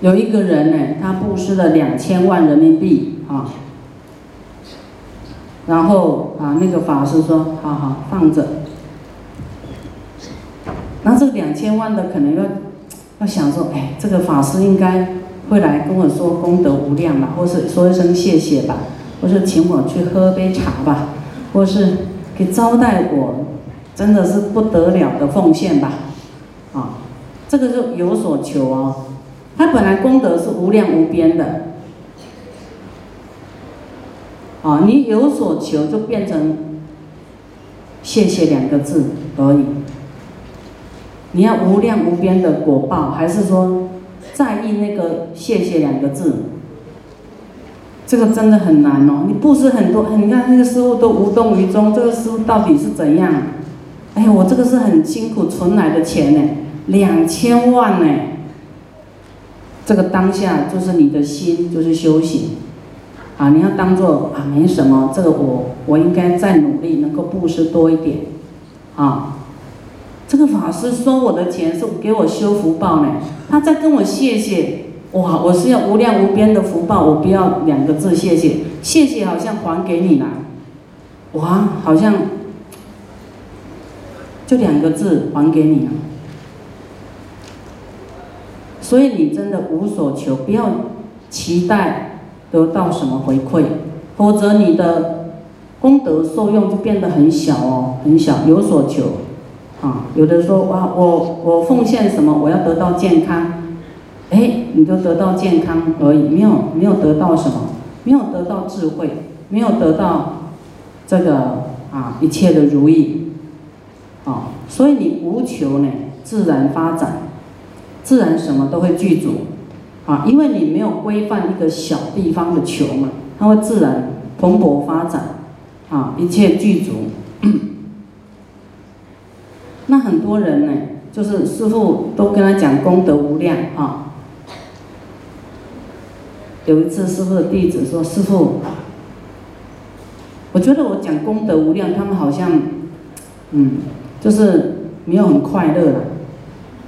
有一个人呢，他布施了两千万人民币啊，然后啊，那个法师说：“好好放着。”那这两千万的可能要要想说：“哎，这个法师应该会来跟我说功德无量吧，或是说一声谢谢吧，或是请我去喝杯茶吧，或是给招待我，真的是不得了的奉献吧。”啊，这个就有所求哦。他本来功德是无量无边的，啊，你有所求就变成谢谢两个字而已。你要无量无边的果报，还是说在意那个谢谢两个字？这个真的很难哦。你布施很多，你看那个师傅都无动于衷，这个师傅到底是怎样？哎呀，我这个是很辛苦存来的钱呢，两千万呢。这个当下就是你的心，就是修行，啊，你要当做啊没什么，这个我我应该再努力，能够布施多一点，啊，这个法师收我的钱是给我修福报呢，他在跟我谢谢，哇，我是要无量无边的福报，我不要两个字谢谢，谢谢好像还给你了，哇，好像就两个字还给你了。所以你真的无所求，不要期待得到什么回馈，否则你的功德受用就变得很小哦，很小。有所求，啊，有的说哇，我我奉献什么，我要得到健康，哎，你就得到健康而已，没有没有得到什么，没有得到智慧，没有得到这个啊一切的如意，啊，所以你无求呢，自然发展。自然什么都会具足，啊，因为你没有规范一个小地方的球嘛，它会自然蓬勃发展，啊，一切具足。那很多人呢，就是师傅都跟他讲功德无量啊。有一次师傅的弟子说：“师傅，我觉得我讲功德无量，他们好像，嗯，就是没有很快乐了，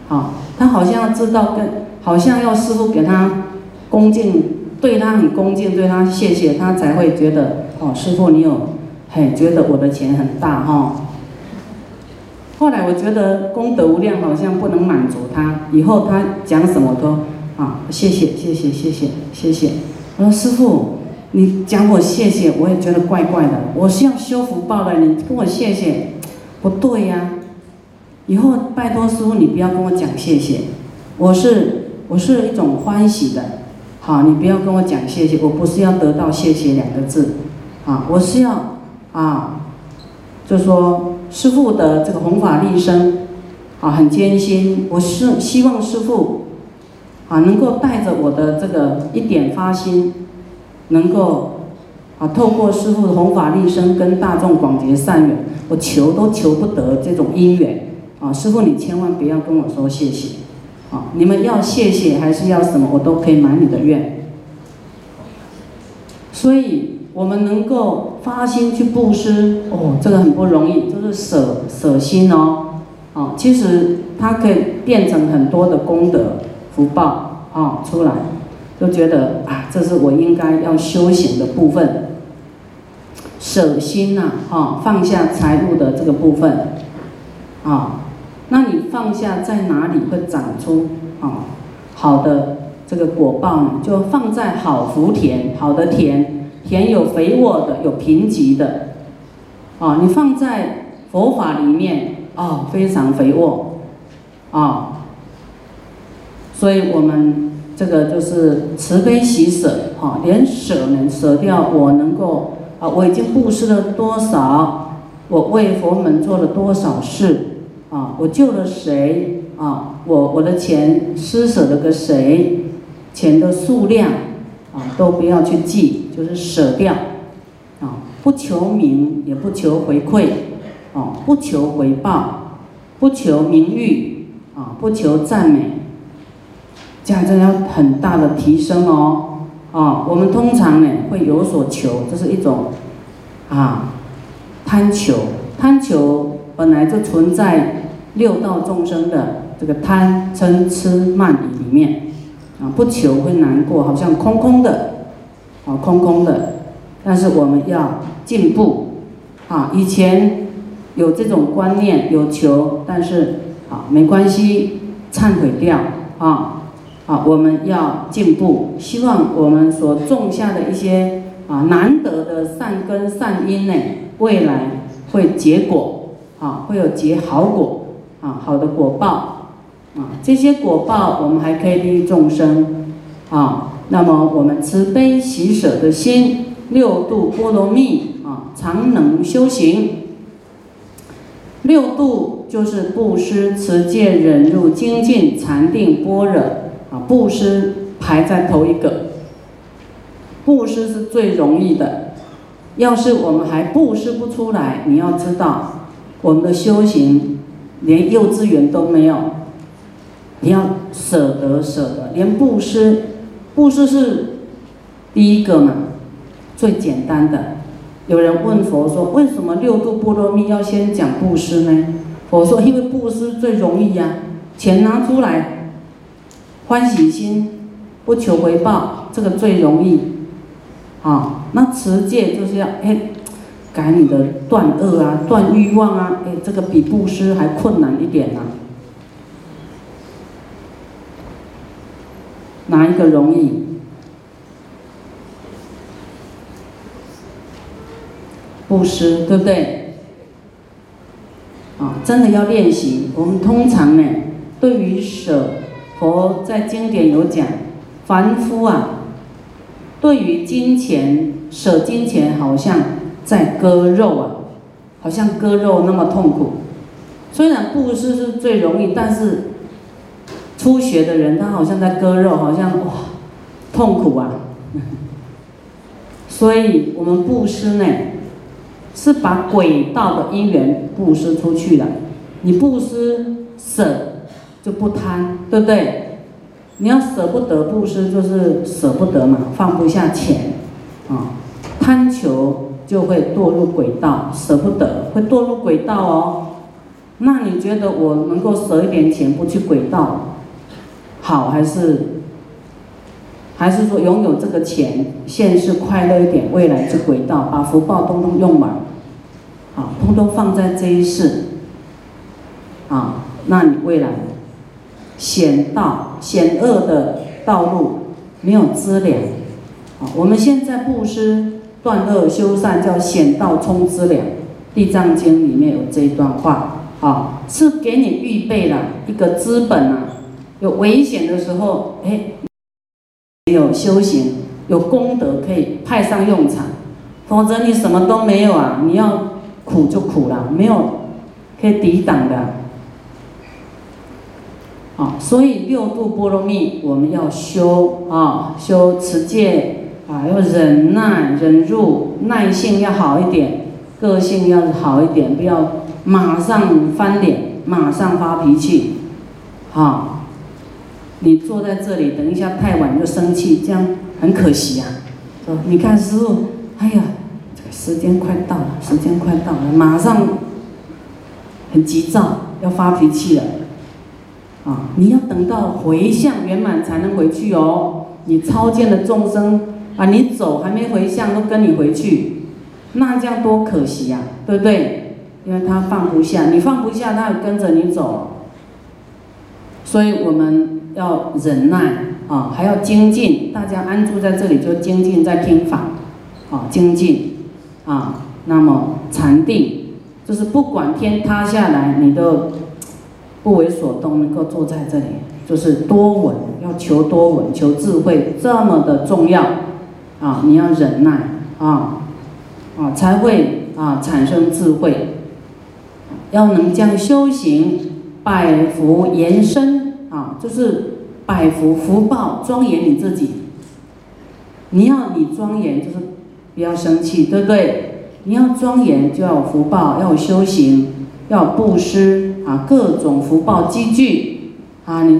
啊。”他好像要知道跟，好像要师傅给他恭敬，对他很恭敬，对他谢谢，他才会觉得哦，师傅你有，嘿，觉得我的钱很大哈。后来我觉得功德无量好像不能满足他，以后他讲什么都啊，谢谢谢谢谢谢谢谢。我说师傅，你讲我谢谢，我也觉得怪怪的。我是要修福报的，你跟我谢谢，不对呀。以后拜托师傅，你不要跟我讲谢谢，我是我是一种欢喜的，好，你不要跟我讲谢谢，我不是要得到谢谢两个字，啊，我是要啊，就说师傅的这个弘法利生，啊，很艰辛，我是希望师傅，啊，能够带着我的这个一点发心，能够啊，透过师傅的弘法利生跟大众广结善缘，我求都求不得这种因缘。啊，师傅，你千万不要跟我说谢谢，啊，你们要谢谢还是要什么，我都可以满你的愿。所以，我们能够发心去布施，哦，这个很不容易，就是舍舍心哦，啊，其实它可以变成很多的功德福报啊出来，就觉得啊，这是我应该要修行的部分，舍心呐，啊，放下财物的这个部分，啊。那你放下在哪里会长出啊好的这个果报呢？就放在好福田，好的田，田有肥沃的，有贫瘠的，啊，你放在佛法里面啊，非常肥沃，啊，所以我们这个就是慈悲喜舍，哈，连舍呢，舍掉我能够啊，我已经布施了多少，我为佛门做了多少事。啊，我救了谁啊？我我的钱施舍了个谁？钱的数量啊，都不要去记，就是舍掉。啊，不求名，也不求回馈，啊，不求回报，不求名誉，啊，不求赞美。这样真的要很大的提升哦。啊，我们通常呢会有所求，这是一种啊贪求，贪求本来就存在。六道众生的这个贪嗔痴慢疑里面，啊，不求会难过，好像空空的，啊，空空的。但是我们要进步，啊，以前有这种观念，有求，但是啊，没关系，忏悔掉，啊，啊，我们要进步，希望我们所种下的一些啊难得的善根善因呢，未来会结果，啊，会有结好果，啊，好的果报，啊，这些果报我们还可以利益众生，啊，那么我们慈悲喜舍的心。六度波罗蜜啊，常能修行。六度就是布施、持戒、忍辱、精进、禅定、般若啊。布施排在头一个，布施是最容易的。要是我们还布施不出来，你要知道，我们的修行连幼稚园都没有。你要舍得舍得，连布施，布施是第一个嘛。最简单的，有人问佛说：“为什么六度波罗蜜要先讲布施呢？”佛说：“因为布施最容易呀，钱拿出来，欢喜心，不求回报，这个最容易。啊，那持戒就是要哎，改你的断恶啊，断欲望啊，哎，这个比布施还困难一点呢。哪一个容易？”布施对不对？啊，真的要练习。我们通常呢，对于舍，佛在经典有讲，凡夫啊，对于金钱舍金钱，好像在割肉啊，好像割肉那么痛苦。虽然布施是最容易，但是初学的人他好像在割肉，好像哇，痛苦啊。所以我们布施呢。是把轨道的因缘布施出去了，你布施舍就不贪，对不对？你要舍不得布施，就是舍不得嘛，放不下钱，啊，贪求就会堕入轨道，舍不得会堕入轨道哦。那你觉得我能够舍一点钱不去轨道，好还是？还是说拥有这个钱，现世快乐一点，未来去轨道，把福报通通用完，啊，通通放在这一世，啊，那你未来险道险恶的道路没有资粮，啊，我们现在布施断恶修善叫险道充资粮，《地藏经》里面有这一段话，啊，是给你预备了一个资本啊，有危险的时候，哎。有修行，有功德可以派上用场，否则你什么都没有啊！你要苦就苦了，没有可以抵挡的。啊，所以六度波罗蜜我们要修啊，修持戒啊，要忍耐、忍住、耐性要好一点，个性要好一点，不要马上翻脸，马上发脾气，啊。你坐在这里，等一下太晚就生气，这样很可惜啊。你看师傅，哎呀，这个时间快到了，时间快到了，马上很急躁，要发脾气了。啊，你要等到回向圆满才能回去哦。你超见的众生啊，你走还没回向都跟你回去，那这样多可惜呀，对不对？因为他放不下，你放不下，他也跟着你走。所以我们。要忍耐啊，还要精进。大家安住在这里就精进，在听法，啊，精进啊。那么禅定就是不管天塌下来，你都不为所动，能够坐在这里，就是多稳，要求多稳，求智慧这么的重要啊！你要忍耐啊啊，才会啊产生智慧。要能将修行百福延伸。啊，就是百福福报庄严你自己。你要你庄严，就是不要生气，对不对？你要庄严，就要有福报，要有修行，要布施啊，各种福报积聚啊。你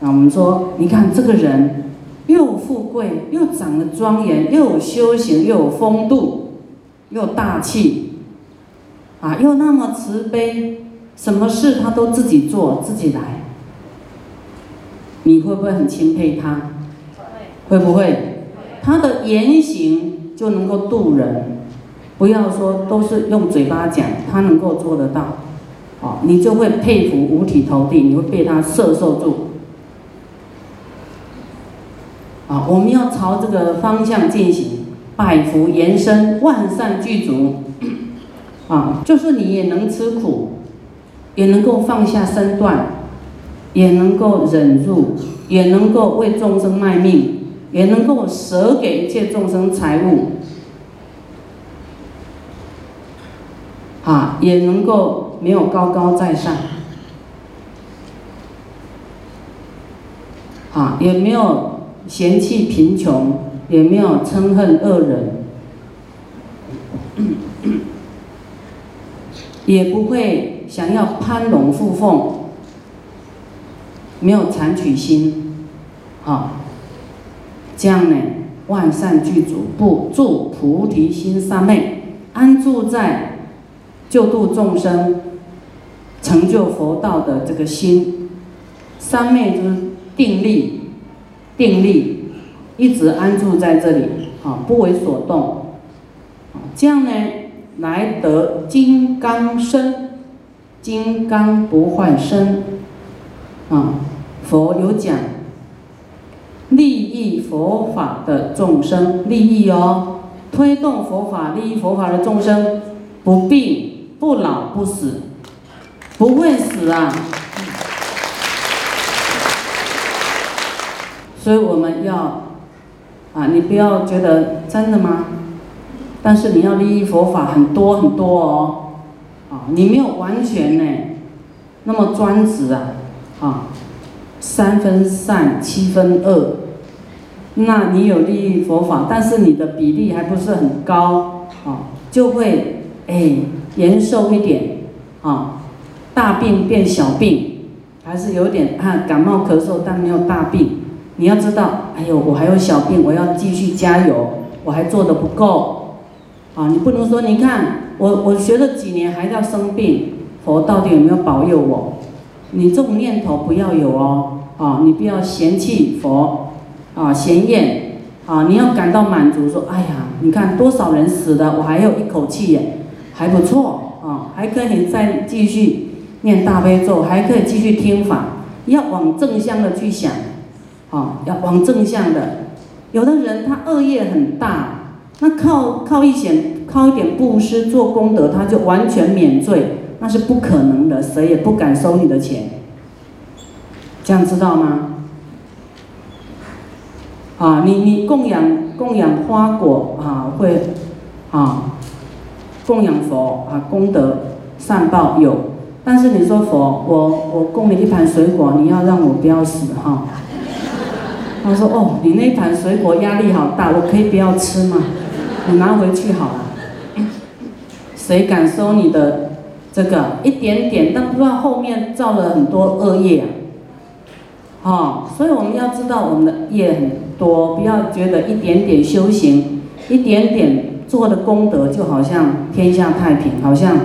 啊，我们说，你看这个人又富贵，又长得庄严，又有修行，又有风度，又大气啊，又那么慈悲，什么事他都自己做，自己来。你会不会很钦佩他？会不会？他的言行就能够度人，不要说都是用嘴巴讲，他能够做得到，啊，你就会佩服五体投地，你会被他摄受住。啊，我们要朝这个方向进行，百福延伸，万善具足，啊，就是你也能吃苦，也能够放下身段，也能够忍辱，也能够为众生卖命，也能够舍给一切众生财物，啊，也能够没有高高在上，啊，也没有。嫌弃贫穷，也没有憎恨恶人，也不会想要攀龙附凤，没有残取心，啊，这样呢，万善具足，不住菩提心三昧，安住在救度众生、成就佛道的这个心，三昧就是定力。定力，一直安住在这里，啊，不为所动，这样呢，来得金刚身，金刚不坏身，啊，佛有讲，利益佛法的众生，利益哦，推动佛法，利益佛法的众生，不病不老不死，不会死啊。所以我们要，啊，你不要觉得真的吗？但是你要利益佛法很多很多哦，啊，你没有完全呢，那么专职啊，啊，三分善七分恶，那你有利益佛法，但是你的比例还不是很高，啊，就会哎延寿一点，啊，大病变小病，还是有点啊感冒咳嗽，但没有大病。你要知道，哎呦，我还有小病，我要继续加油，我还做的不够，啊，你不能说，你看我我学了几年还要生病，佛到底有没有保佑我？你这种念头不要有哦，啊，你不要嫌弃佛，啊，嫌厌，啊，你要感到满足，说，哎呀，你看多少人死了，我还有一口气耶，还不错，啊，还可以再继续念大悲咒，还可以继续听法，要往正向的去想。啊，要往正向的。有的人他恶业很大，那靠靠一点靠一点布施做功德，他就完全免罪，那是不可能的，谁也不敢收你的钱。这样知道吗？啊，你你供养供养花果啊，会啊供养佛啊功德善报有，但是你说佛，我我供你一盘水果，你要让我不要死哈？他说：“哦，你那盘水果压力好大，我可以不要吃吗？你拿回去好了。谁敢收你的这个一点点？但不知道后面造了很多恶业啊！哦，所以我们要知道我们的业很多，不要觉得一点点修行、一点点做的功德就好像天下太平，好像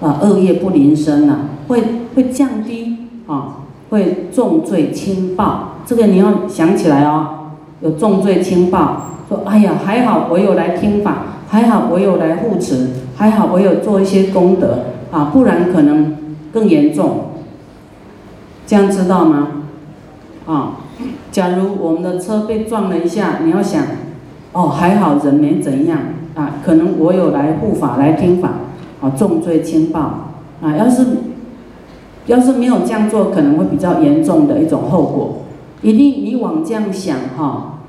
啊恶业不临身了，会会降低啊，会重罪轻报。”这个你要想起来哦，有重罪轻报，说哎呀还好我有来听法，还好我有来护持，还好我有做一些功德啊，不然可能更严重。这样知道吗？啊，假如我们的车被撞了一下，你要想，哦还好人没怎样啊，可能我有来护法来听法，啊重罪轻报啊，要是要是没有这样做，可能会比较严重的一种后果。一定你往这样想哈，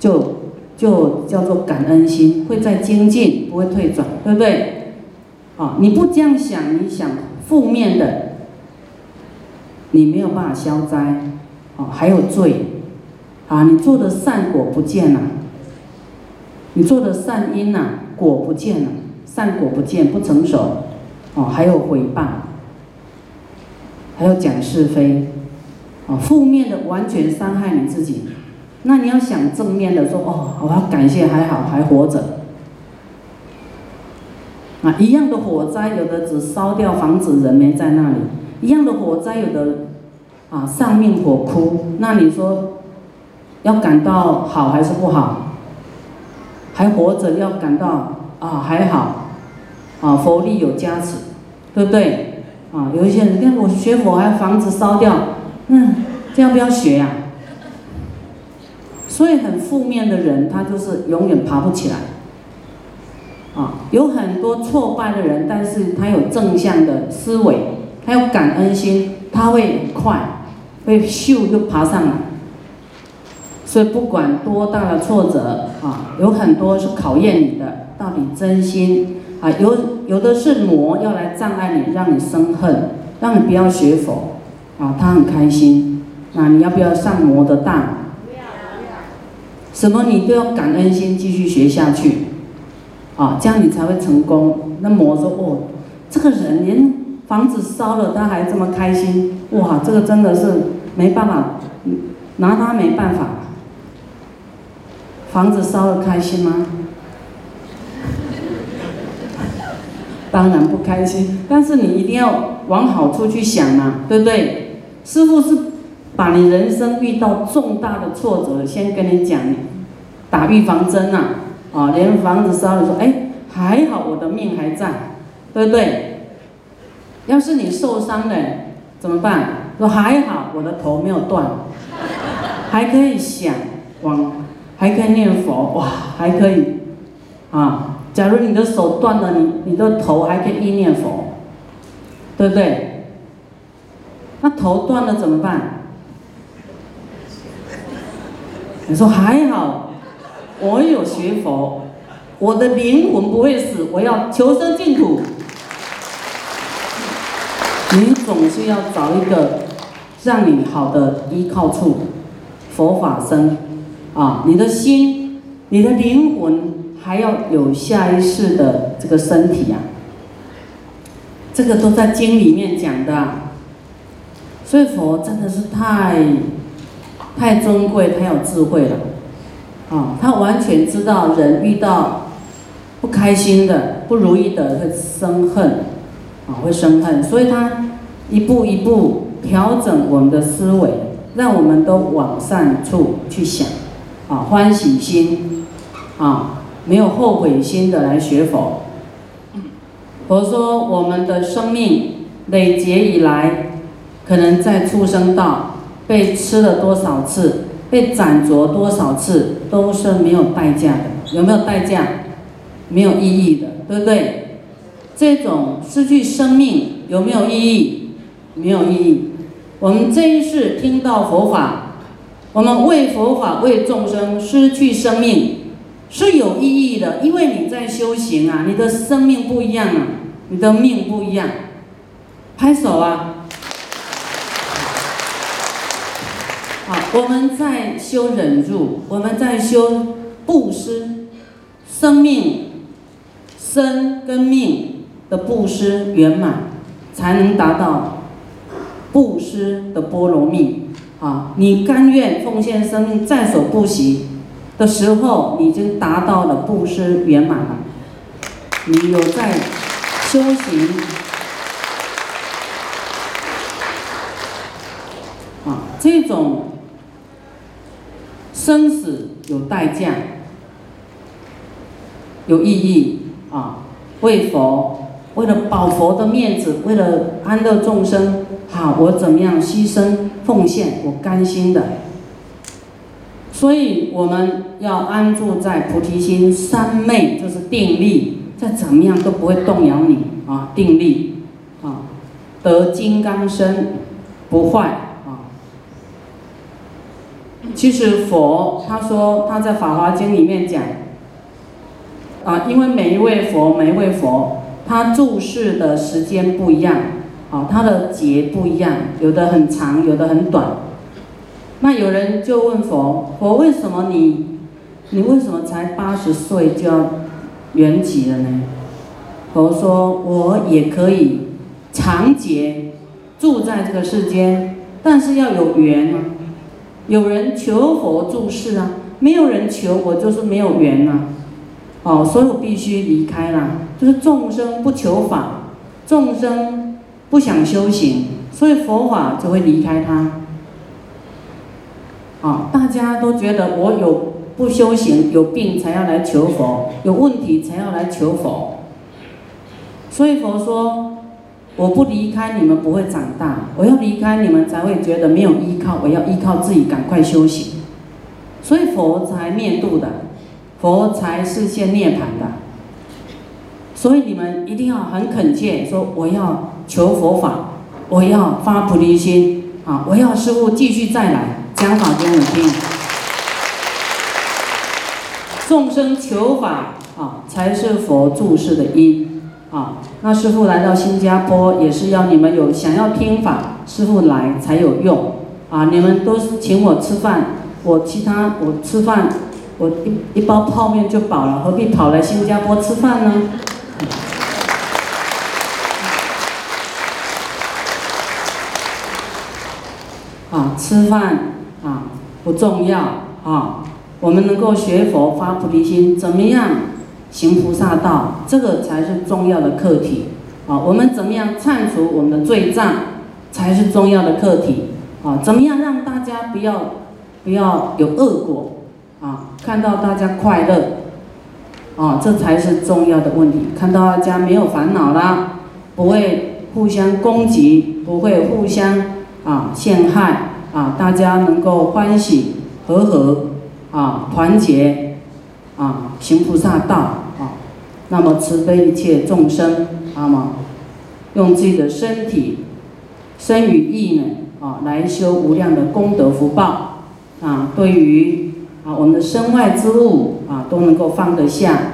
就就叫做感恩心会在精进，不会退转，对不对？啊，你不这样想，你想负面的，你没有办法消灾，啊，还有罪，啊，你做的善果不见了，你做的善因呐，果不见了，善果不见，不成熟，哦，还有毁谤，还有讲是非。哦，负面的完全伤害你自己，那你要想正面的说哦，我要感谢还好还活着。啊，一样的火灾，有的只烧掉房子，人没在那里；一样的火灾，有的啊丧命火窟，那你说要感到好还是不好？还活着要感到啊还好，啊佛力有加持，对不对？啊，有一些人看我学佛还房子烧掉，嗯，这样不要学呀。所以很负面的人，他就是永远爬不起来。啊，有很多挫败的人，但是他有正向的思维，他有感恩心，他会快，会咻就爬上来。所以不管多大的挫折啊，有很多是考验你的，到底真心啊，有有的是魔要来障碍你，让你生恨，让你不要学佛啊，他很开心，那你要不要上魔的当？什么你都要感恩心继续学下去。啊，这样你才会成功。那魔说：“哦，这个人连房子烧了，他还这么开心，哇，这个真的是没办法，拿他没办法。房子烧了开心吗？当然不开心。但是你一定要往好处去想嘛，对不对？师傅是把你人生遇到重大的挫折，先跟你讲，打预防针呐。”啊，连房子烧了，说哎，还好我的命还在，对不对？要是你受伤了，怎么办？说还好我的头没有断，还可以想往，还可以念佛，哇，还可以啊。假如你的手断了，你你的头还可以意念佛，对不对？那头断了怎么办？你说还好。我有学佛，我的灵魂不会死，我要求生净土。你总是要找一个让你好的依靠处，佛法僧啊，你的心、你的灵魂还要有下一世的这个身体呀，这个都在经里面讲的。所以佛真的是太太尊贵、太有智慧了。啊，他完全知道人遇到不开心的、不如意的会生恨，啊，会生恨，所以他一步一步调整我们的思维，让我们都往善处去想，啊，欢喜心，啊，没有后悔心的来学佛。佛说，我们的生命累劫以来，可能在出生道被吃了多少次。被斩着多少次都是没有代价的，有没有代价？没有意义的，对不对？这种失去生命有没有意义？没有意义。我们这一世听到佛法，我们为佛法为众生失去生命是有意义的，因为你在修行啊，你的生命不一样啊，你的命不一样。拍手啊！好，我们在修忍辱，我们在修布施，生命、生跟命的布施圆满，才能达到布施的波罗蜜。啊，你甘愿奉献生命在所不惜的时候，已经达到了布施圆满了。你有在修行，啊，这种。生死有代价，有意义啊！为佛，为了保佛的面子，为了安乐众生，好，我怎么样牺牲奉献？我甘心的。所以我们要安住在菩提心，三昧就是定力，再怎么样都不会动摇你啊！定力啊，得金刚身，不坏啊。其实佛他说他在《法华经》里面讲，啊，因为每一位佛每一位佛他注释的时间不一样，啊，他的劫不一样，有的很长，有的很短。那有人就问佛，佛为什么你，你为什么才八十岁就要圆寂了呢？佛说，我也可以长劫住在这个世间，但是要有缘。有人求佛注释啊，没有人求我就是没有缘呐，哦，所以我必须离开啦。就是众生不求法，众生不想修行，所以佛法就会离开他。啊，大家都觉得我有不修行，有病才要来求佛，有问题才要来求佛。所以佛说，我不离开你们不会长大，我要离开你们才会觉得没有依靠，我要依靠自己赶快修行。所以佛才灭度的，佛才是现涅盘的。所以你们一定要很恳切说，我要求佛法，我要发菩提心啊！我要师父继续再来讲法给我听。众生求法啊，才是佛注释的因啊。那师父来到新加坡，也是要你们有想要听法，师父来才有用啊。你们都请我吃饭，我其他我吃饭，我一一包泡面就饱了，何必跑来新加坡吃饭呢？啊，吃饭啊不重要啊，我们能够学佛发菩提心，怎么样行菩萨道，这个才是重要的课题啊。我们怎么样忏除我们的罪障，才是重要的课题啊。怎么样让大家不要不要有恶果啊？看到大家快乐。啊，这才是重要的问题。看到大家没有烦恼啦，不会互相攻击，不会互相啊陷害啊，大家能够欢喜和和啊团结啊行菩萨道啊，那么慈悲一切众生，那么用自己的身体、身与意呢啊来修无量的功德福报啊，对于。啊，我们的身外之物啊，都能够放得下，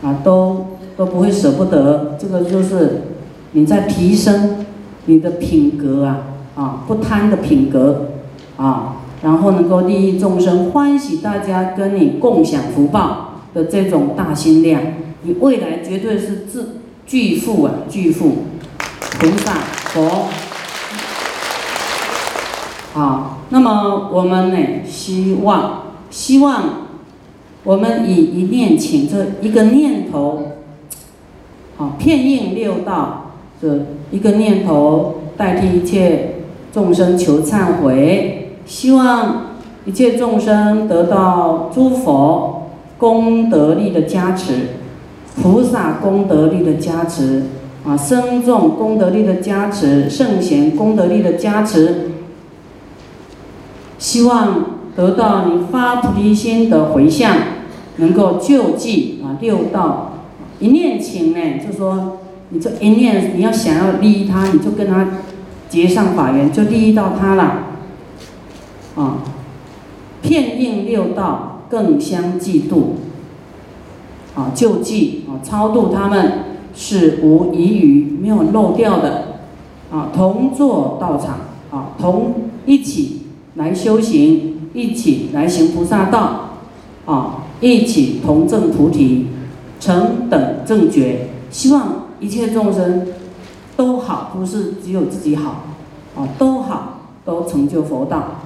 啊，都都不会舍不得。这个就是你在提升你的品格啊，啊，不贪的品格啊，然后能够利益众生，欢喜大家跟你共享福报的这种大心量，你未来绝对是自巨富啊，巨富，菩萨佛。好，那么我们呢，希望。希望我们以一念请这一个念头，好，片应六道，这一个念头代替一切众生求忏悔，希望一切众生得到诸佛功德力的加持，菩萨功德力的加持，啊，僧众功德力的加持，圣贤功德力的加持，希望。得到你发菩提心的回向，能够救济啊六道一念情呢，就说你这一念你要想要利益他，你就跟他结上法缘，就利益到他了啊。片应六道更相嫉妒啊，救济啊，超度他们是无遗余，没有漏掉的啊。同坐道场啊，同一起来修行。一起来行菩萨道，啊，一起同证菩提，成等正觉。希望一切众生都好，不是只有自己好，啊，都好，都成就佛道。